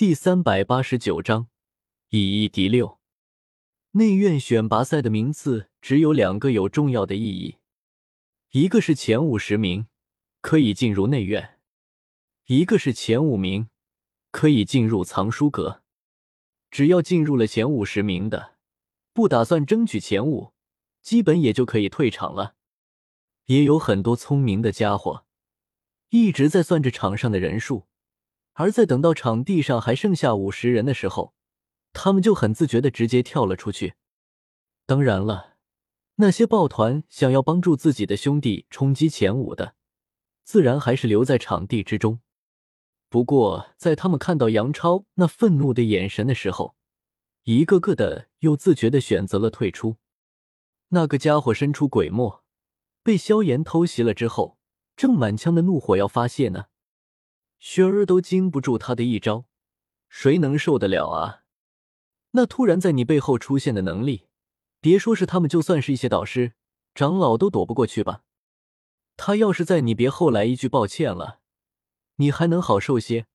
第三百八十九章以一敌六。内院选拔赛的名次只有两个有重要的意义，一个是前五十名可以进入内院，一个是前五名可以进入藏书阁。只要进入了前五十名的，不打算争取前五，基本也就可以退场了。也有很多聪明的家伙一直在算着场上的人数，而在等到场地上还剩下五十人的时候。他们就很自觉的直接跳了出去。当然了，那些抱团想要帮助自己的兄弟冲击前五的，自然还是留在场地之中。不过，在他们看到杨超那愤怒的眼神的时候，一个个的又自觉的选择了退出。那个家伙神出鬼没，被萧炎偷袭了之后，正满腔的怒火要发泄呢，轩儿都经不住他的一招，谁能受得了啊？那突然在你背后出现的能力，别说是他们，就算是一些导师、长老都躲不过去吧。他要是在你别后来一句抱歉了，你还能好受些；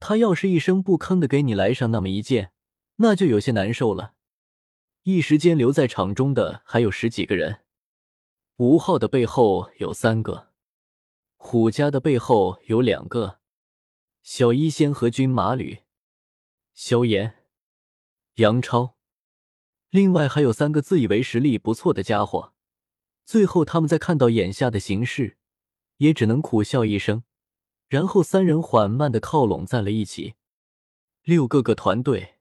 他要是一声不吭的给你来上那么一剑，那就有些难受了。一时间留在场中的还有十几个人，吴昊的背后有三个，虎家的背后有两个，小医仙和军马吕，萧炎。杨超，另外还有三个自以为实力不错的家伙。最后，他们在看到眼下的形势，也只能苦笑一声。然后，三人缓慢的靠拢在了一起。六个个团队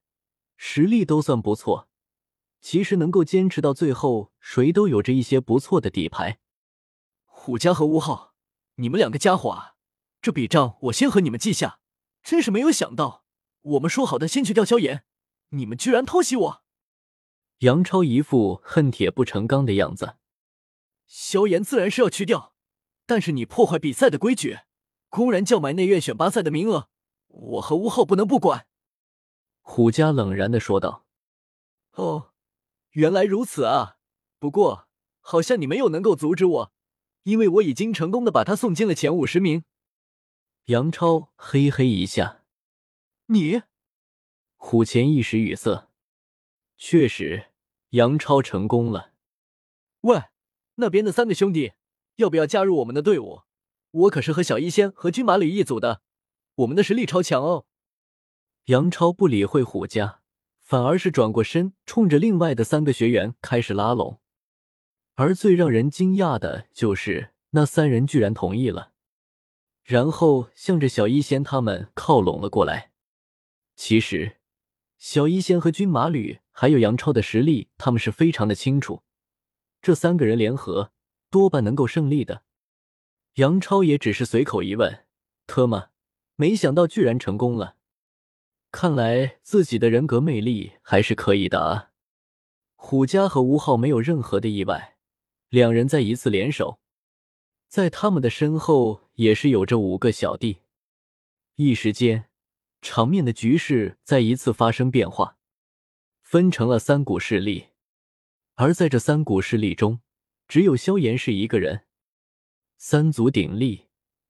实力都算不错，其实能够坚持到最后，谁都有着一些不错的底牌。虎家和吴昊，你们两个家伙啊，这笔账我先和你们记下。真是没有想到，我们说好的先去钓萧炎。你们居然偷袭我！杨超一副恨铁不成钢的样子。萧炎自然是要去掉，但是你破坏比赛的规矩，公然叫卖内院选拔赛的名额，我和吴昊不能不管。虎家冷然的说道：“哦，原来如此啊！不过好像你没有能够阻止我，因为我已经成功的把他送进了前五十名。”杨超嘿嘿一下：“你。”虎钳一时语塞，确实，杨超成功了。喂，那边的三个兄弟，要不要加入我们的队伍？我可是和小医仙和军马吕一组的，我们的实力超强哦。杨超不理会虎家，反而是转过身，冲着另外的三个学员开始拉拢。而最让人惊讶的就是，那三人居然同意了，然后向着小医仙他们靠拢了过来。其实。小医仙和军马吕还有杨超的实力，他们是非常的清楚。这三个人联合，多半能够胜利的。杨超也只是随口一问：“特么，没想到居然成功了。看来自己的人格魅力还是可以的啊！”虎家和吴昊没有任何的意外，两人再一次联手，在他们的身后也是有着五个小弟。一时间。场面的局势再一次发生变化，分成了三股势力，而在这三股势力中，只有萧炎是一个人。三足鼎立，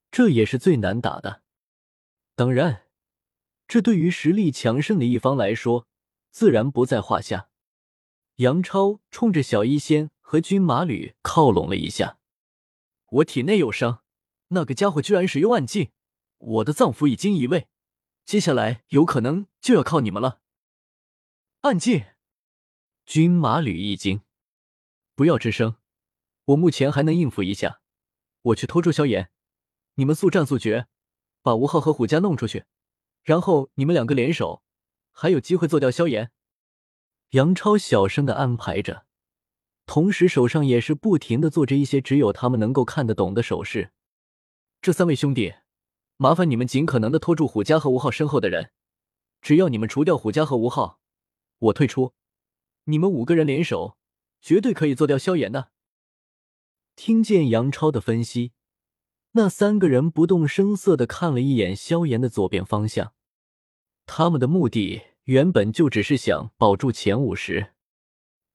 这也是最难打的。当然，这对于实力强盛的一方来说，自然不在话下。杨超冲着小医仙和军马吕靠拢了一下：“我体内有伤，那个家伙居然使用暗劲，我的脏腑已经移位。”接下来有可能就要靠你们了。暗劲，军马吕一惊，不要吱声，我目前还能应付一下。我去拖住萧炎，你们速战速决，把吴昊和虎家弄出去，然后你们两个联手，还有机会做掉萧炎。杨超小声的安排着，同时手上也是不停的做着一些只有他们能够看得懂的手势。这三位兄弟。麻烦你们尽可能的拖住虎家和吴昊身后的人，只要你们除掉虎家和吴昊，我退出。你们五个人联手，绝对可以做掉萧炎的。听见杨超的分析，那三个人不动声色的看了一眼萧炎的左边方向，他们的目的原本就只是想保住前五十，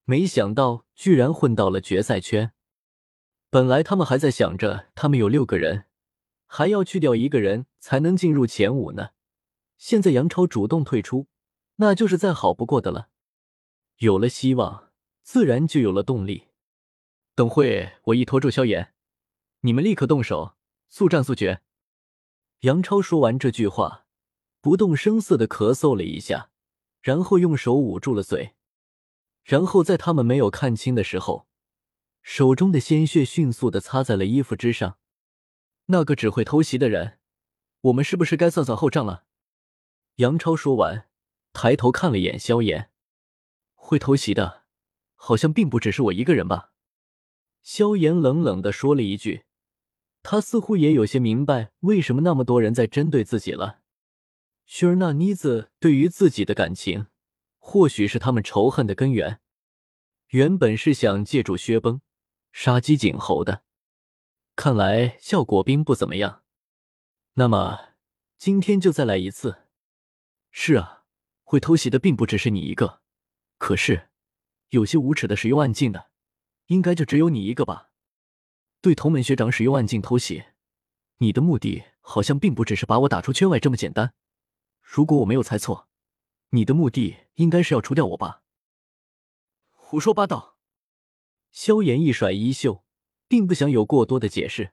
没想到居然混到了决赛圈。本来他们还在想着，他们有六个人。还要去掉一个人才能进入前五呢，现在杨超主动退出，那就是再好不过的了。有了希望，自然就有了动力。等会我一拖住萧炎，你们立刻动手，速战速决。杨超说完这句话，不动声色的咳嗽了一下，然后用手捂住了嘴，然后在他们没有看清的时候，手中的鲜血迅速的擦在了衣服之上。那个只会偷袭的人，我们是不是该算算后账了？杨超说完，抬头看了眼萧炎，会偷袭的，好像并不只是我一个人吧？萧炎冷冷的说了一句。他似乎也有些明白为什么那么多人在针对自己了。雪儿那妮子对于自己的感情，或许是他们仇恨的根源。原本是想借助薛崩杀鸡儆猴的，看来效果并不怎么样。那么今天就再来一次。是啊，会偷袭的并不只是你一个，可是有些无耻的使用暗镜的，应该就只有你一个吧？对同门学长使用暗镜偷袭，你的目的好像并不只是把我打出圈外这么简单。如果我没有猜错，你的目的应该是要除掉我吧？胡说八道！萧炎一甩衣袖，并不想有过多的解释。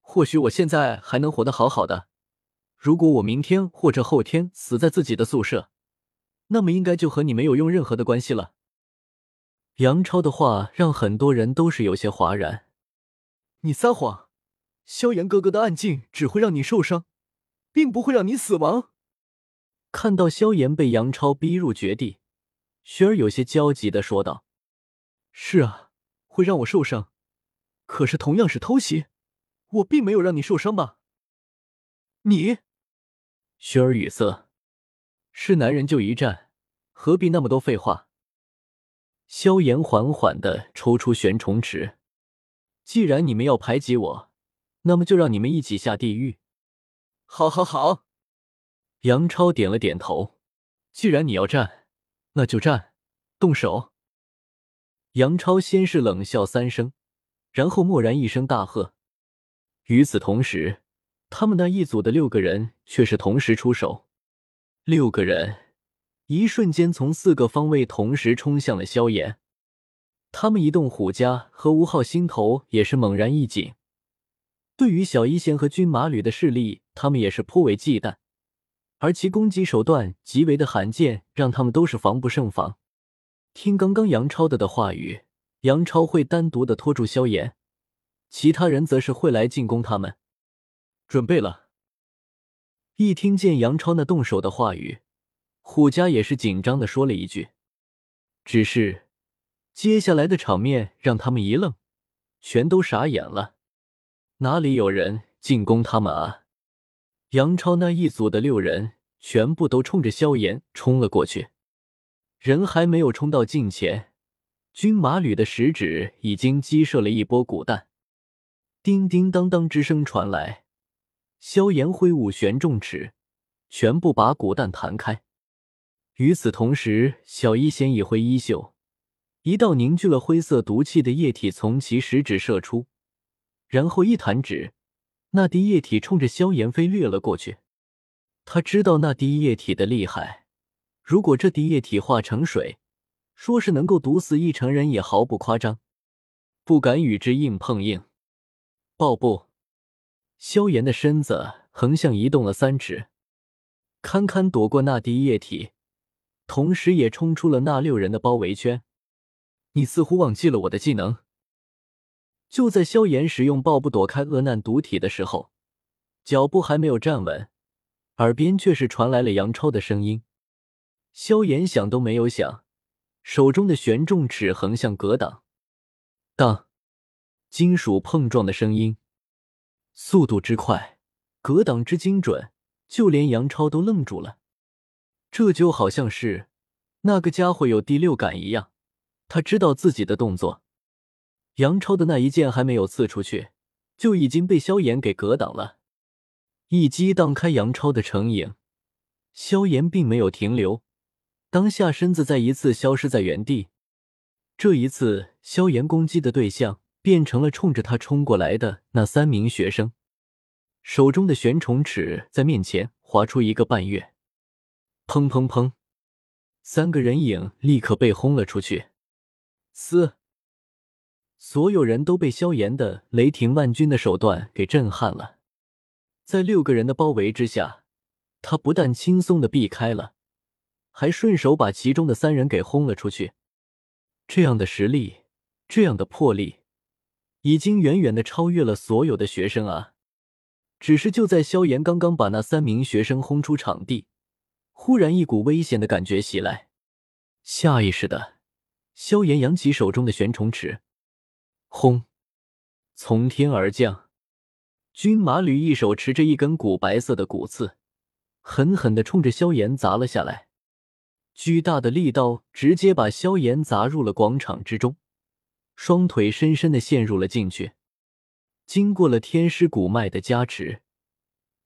或许我现在还能活得好好的，如果我明天或者后天死在自己的宿舍，那么应该就和你没有用任何的关系了。杨超的话让很多人都是有些哗然。你撒谎！萧炎哥哥的暗镜只会让你受伤，并不会让你死亡。看到萧炎被杨超逼入绝地，雪儿有些焦急的说道：“是啊，会让我受伤。可是同样是偷袭，我并没有让你受伤吧？”你，雪儿语塞：“是男人就一战，何必那么多废话？”萧炎缓缓的抽出玄虫池。既然你们要排挤我，那么就让你们一起下地狱。好，好，好。杨超点了点头。既然你要战，那就战，动手。杨超先是冷笑三声，然后蓦然一声大喝。与此同时，他们那一组的六个人却是同时出手。六个人一瞬间从四个方位同时冲向了萧炎。他们一动，虎家和吴昊心头也是猛然一紧。对于小医仙和军马吕的势力，他们也是颇为忌惮，而其攻击手段极为的罕见，让他们都是防不胜防。听刚刚杨超的的话语，杨超会单独的拖住萧炎，其他人则是会来进攻他们。准备了。一听见杨超那动手的话语，虎家也是紧张的说了一句，只是。接下来的场面让他们一愣，全都傻眼了。哪里有人进攻他们啊？杨超那一组的六人全部都冲着萧炎冲了过去。人还没有冲到近前，军马吕的食指已经击射了一波古弹。叮叮当当之声传来，萧炎挥舞玄重尺，全部把古弹弹开。与此同时，小医仙一挥衣袖。一道凝聚了灰色毒气的液体从其食指射出，然后一弹指，那滴液体冲着萧炎飞掠了过去。他知道那滴液体的厉害，如果这滴液体化成水，说是能够毒死一成人也毫不夸张。不敢与之硬碰硬。爆布！萧炎的身子横向移动了三尺，堪堪躲过那滴液体，同时也冲出了那六人的包围圈。你似乎忘记了我的技能。就在萧炎使用爆步躲开恶难毒体的时候，脚步还没有站稳，耳边却是传来了杨超的声音。萧炎想都没有想，手中的玄重尺横向格挡，当，金属碰撞的声音，速度之快，格挡之精准，就连杨超都愣住了。这就好像是那个家伙有第六感一样。他知道自己的动作，杨超的那一剑还没有刺出去，就已经被萧炎给格挡了，一击荡开杨超的成影。萧炎并没有停留，当下身子再一次消失在原地。这一次，萧炎攻击的对象变成了冲着他冲过来的那三名学生，手中的玄虫尺在面前划出一个半月。砰砰砰，三个人影立刻被轰了出去。嘶！所有人都被萧炎的雷霆万钧的手段给震撼了。在六个人的包围之下，他不但轻松的避开了，还顺手把其中的三人给轰了出去。这样的实力，这样的魄力，已经远远的超越了所有的学生啊！只是就在萧炎刚刚把那三名学生轰出场地，忽然一股危险的感觉袭来，下意识的，萧炎扬起手中的玄虫尺。轰！从天而降，军马吕一手持着一根古白色的骨刺，狠狠的冲着萧炎砸了下来。巨大的力道直接把萧炎砸入了广场之中，双腿深深的陷入了进去。经过了天师骨脉的加持，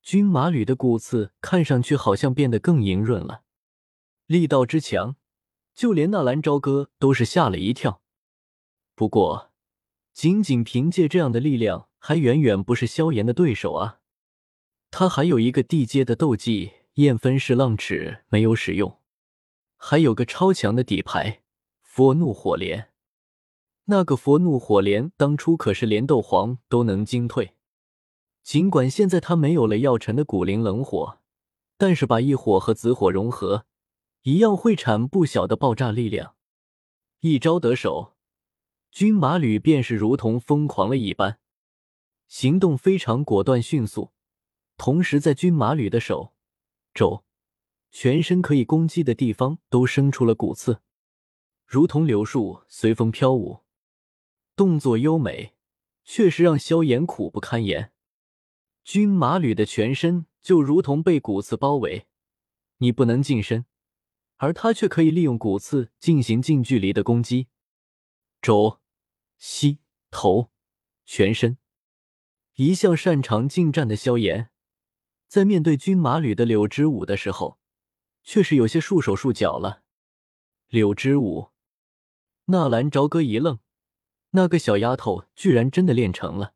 军马吕的骨刺看上去好像变得更莹润了。力道之强，就连纳兰朝歌都是吓了一跳。不过，仅仅凭借这样的力量，还远远不是萧炎的对手啊！他还有一个地阶的斗技燕分式浪尺没有使用，还有个超强的底牌佛怒火莲。那个佛怒火莲当初可是连斗皇都能惊退，尽管现在他没有了药尘的古灵冷火，但是把异火和紫火融合，一样会产不小的爆炸力量。一招得手。军马吕便是如同疯狂了一般，行动非常果断迅速，同时在军马吕的手、肘、全身可以攻击的地方都生出了骨刺，如同柳树随风飘舞，动作优美，确实让萧炎苦不堪言。军马吕的全身就如同被骨刺包围，你不能近身，而他却可以利用骨刺进行近距离的攻击，肘。膝头、全身，一向擅长近战的萧炎，在面对军马旅的柳之舞的时候，却是有些束手束脚了。柳之舞，纳兰朝歌一愣，那个小丫头居然真的练成了。